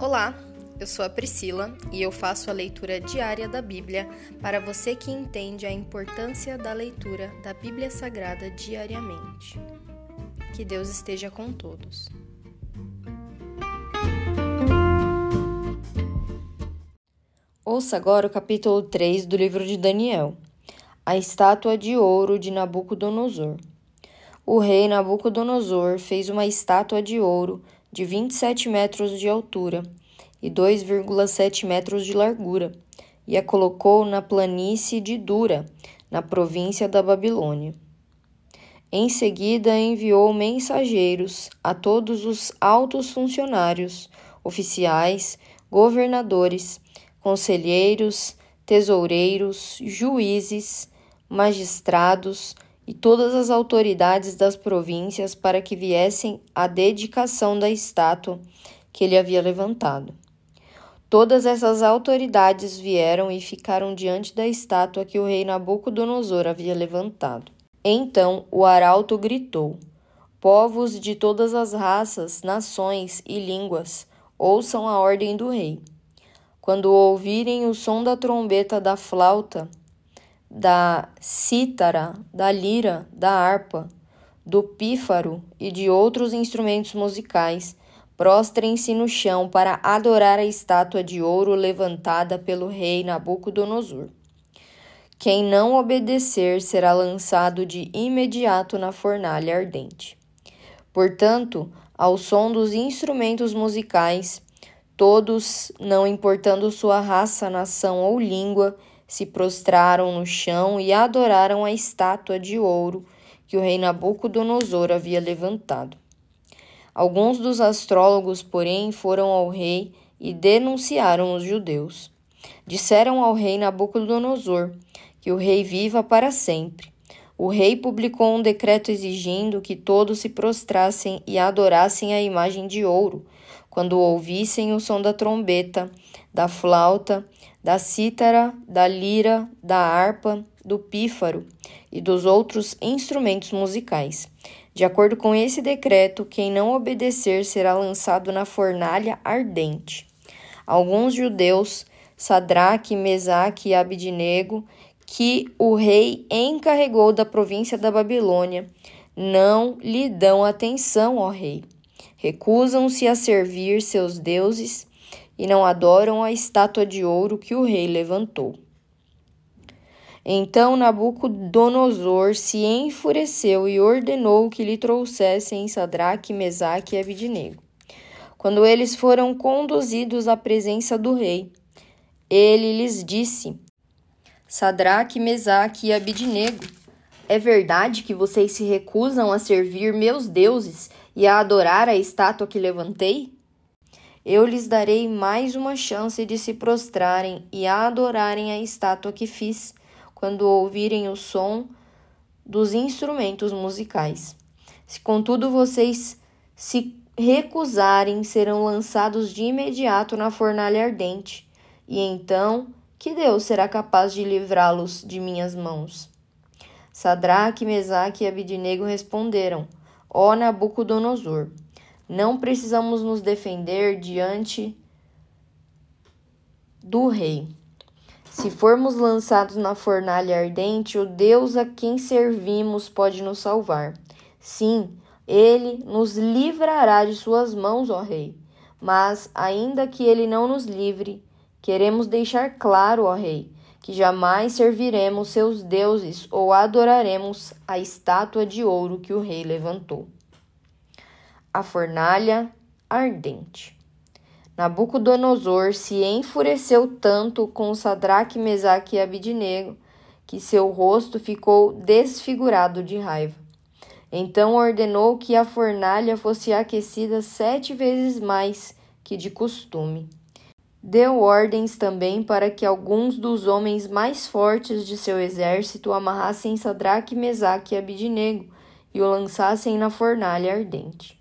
Olá, eu sou a Priscila e eu faço a leitura diária da Bíblia para você que entende a importância da leitura da Bíblia Sagrada diariamente. Que Deus esteja com todos. Ouça agora o capítulo 3 do livro de Daniel. A estátua de ouro de Nabucodonosor. O rei Nabucodonosor fez uma estátua de ouro de 27 metros de altura e 2,7 metros de largura, e a colocou na planície de Dura, na província da Babilônia. Em seguida, enviou mensageiros a todos os altos funcionários, oficiais, governadores, conselheiros, tesoureiros, juízes, magistrados, e todas as autoridades das províncias para que viessem à dedicação da estátua que ele havia levantado. Todas essas autoridades vieram e ficaram diante da estátua que o rei Nabucodonosor havia levantado. Então o arauto gritou: Povos de todas as raças, nações e línguas, ouçam a ordem do rei. Quando ouvirem o som da trombeta da flauta, da cítara, da lira, da harpa, do pífaro e de outros instrumentos musicais, prostrem-se no chão para adorar a estátua de ouro levantada pelo rei Nabucodonosor. Quem não obedecer será lançado de imediato na fornalha ardente. Portanto, ao som dos instrumentos musicais, todos, não importando sua raça, nação ou língua, se prostraram no chão e adoraram a estátua de ouro que o rei Nabucodonosor havia levantado. Alguns dos astrólogos, porém, foram ao rei e denunciaram os judeus. Disseram ao rei Nabucodonosor que o rei viva para sempre. O rei publicou um decreto exigindo que todos se prostrassem e adorassem a imagem de ouro quando ouvissem o som da trombeta, da flauta da cítara, da lira, da harpa, do pífaro e dos outros instrumentos musicais. De acordo com esse decreto, quem não obedecer será lançado na fornalha ardente. Alguns judeus, Sadraque, Mesaque e Abidnego, que o rei encarregou da província da Babilônia, não lhe dão atenção, ó rei. Recusam-se a servir seus deuses e não adoram a estátua de ouro que o rei levantou. Então Nabucodonosor se enfureceu e ordenou que lhe trouxessem Sadraque, Mesaque e Abidnego. Quando eles foram conduzidos à presença do rei, ele lhes disse: Sadraque, Mesaque e Abidnego, é verdade que vocês se recusam a servir meus deuses e a adorar a estátua que levantei? eu lhes darei mais uma chance de se prostrarem e adorarem a estátua que fiz, quando ouvirem o som dos instrumentos musicais. Se contudo vocês se recusarem, serão lançados de imediato na fornalha ardente, e então que Deus será capaz de livrá-los de minhas mãos? Sadraque, Mesaque e Abidnego responderam: Ó Nabucodonosor, não precisamos nos defender diante do rei. Se formos lançados na fornalha ardente, o Deus a quem servimos pode nos salvar. Sim, ele nos livrará de suas mãos, ó rei. Mas, ainda que ele não nos livre, queremos deixar claro, ó rei, que jamais serviremos seus deuses ou adoraremos a estátua de ouro que o rei levantou a fornalha ardente. Nabucodonosor se enfureceu tanto com Sadraque, Mesaque e Abidnego que seu rosto ficou desfigurado de raiva. Então ordenou que a fornalha fosse aquecida sete vezes mais que de costume. Deu ordens também para que alguns dos homens mais fortes de seu exército amarrassem Sadraque, Mesaque e Abidnego e o lançassem na fornalha ardente.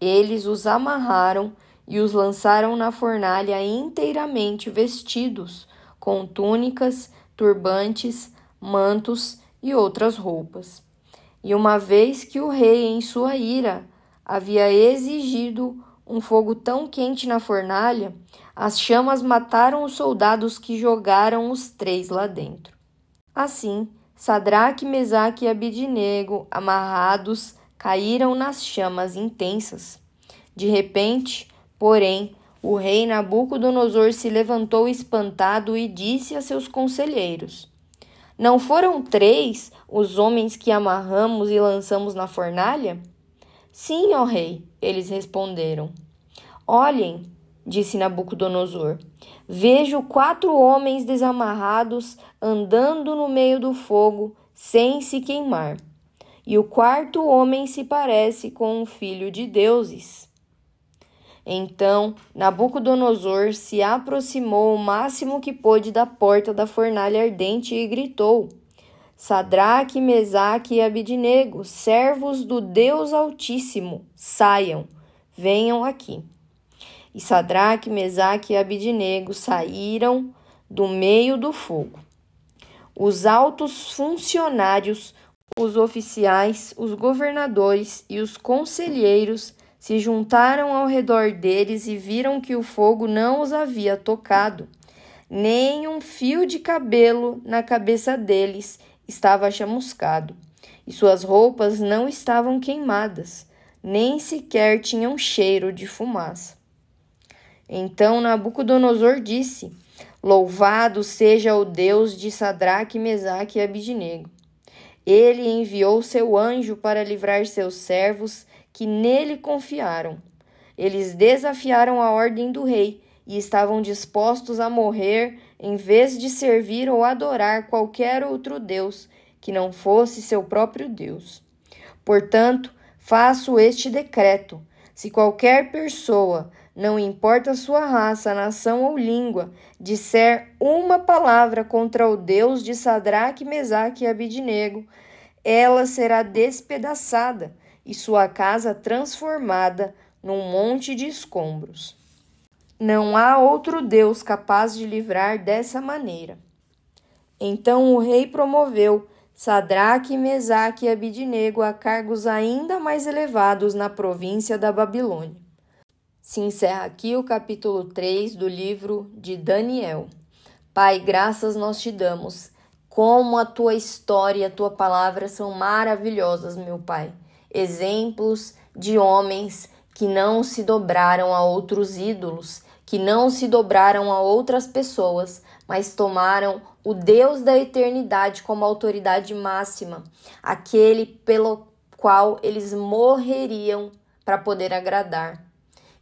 Eles os amarraram e os lançaram na fornalha inteiramente vestidos, com túnicas, turbantes, mantos e outras roupas. E uma vez que o rei, em sua ira, havia exigido um fogo tão quente na fornalha, as chamas mataram os soldados que jogaram os três lá dentro. Assim, Sadraque, Mesaque e Abidinego, amarrados, caíram nas chamas intensas. De repente, porém, o rei Nabucodonosor se levantou espantado e disse a seus conselheiros: Não foram três os homens que amarramos e lançamos na fornalha? Sim, ó rei, eles responderam. Olhem, disse Nabucodonosor, vejo quatro homens desamarrados andando no meio do fogo sem se queimar. E o quarto homem se parece com um filho de deuses. Então Nabucodonosor se aproximou o máximo que pôde da porta da fornalha ardente e gritou: Sadraque, Mesaque e Abidnego, servos do Deus Altíssimo, saiam, venham aqui. E Sadraque, Mesaque e Abidnego saíram do meio do fogo. Os altos funcionários, os oficiais, os governadores e os conselheiros se juntaram ao redor deles e viram que o fogo não os havia tocado. Nem um fio de cabelo na cabeça deles estava chamuscado, e suas roupas não estavam queimadas, nem sequer tinham cheiro de fumaça. Então Nabucodonosor disse: Louvado seja o Deus de Sadraque, Mesaque e Abidnego. Ele enviou seu anjo para livrar seus servos que nele confiaram. Eles desafiaram a ordem do rei e estavam dispostos a morrer em vez de servir ou adorar qualquer outro Deus que não fosse seu próprio Deus. Portanto, faço este decreto: se qualquer pessoa, não importa sua raça, nação ou língua, disser uma palavra contra o Deus de Sadraque, Mesaque e Abidnego, ela será despedaçada e sua casa transformada num monte de escombros. Não há outro Deus capaz de livrar dessa maneira. Então o rei promoveu Sadraque, Mesaque e Abidnego a cargos ainda mais elevados na província da Babilônia. Se encerra aqui o capítulo 3 do livro de Daniel. Pai, graças nós te damos. Como a tua história e a tua palavra são maravilhosas, meu Pai exemplos de homens que não se dobraram a outros ídolos, que não se dobraram a outras pessoas, mas tomaram o Deus da eternidade como autoridade máxima, aquele pelo qual eles morreriam para poder agradar.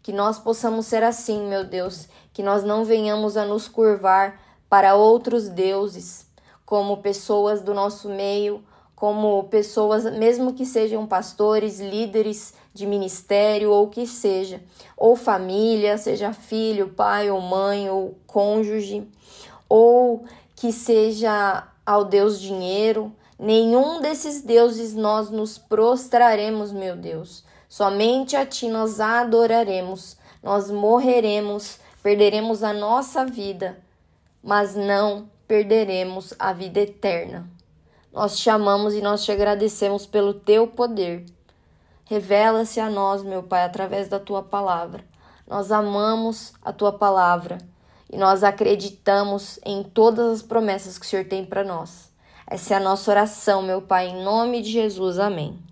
Que nós possamos ser assim, meu Deus, que nós não venhamos a nos curvar para outros deuses, como pessoas do nosso meio como pessoas, mesmo que sejam pastores, líderes de ministério ou que seja, ou família, seja filho, pai ou mãe ou cônjuge, ou que seja ao Deus dinheiro, nenhum desses deuses nós nos prostraremos, meu Deus. Somente a ti nós adoraremos, nós morreremos, perderemos a nossa vida, mas não perderemos a vida eterna. Nós te amamos e nós te agradecemos pelo teu poder. Revela-se a nós, meu Pai, através da tua palavra. Nós amamos a tua palavra e nós acreditamos em todas as promessas que o Senhor tem para nós. Essa é a nossa oração, meu Pai, em nome de Jesus. Amém.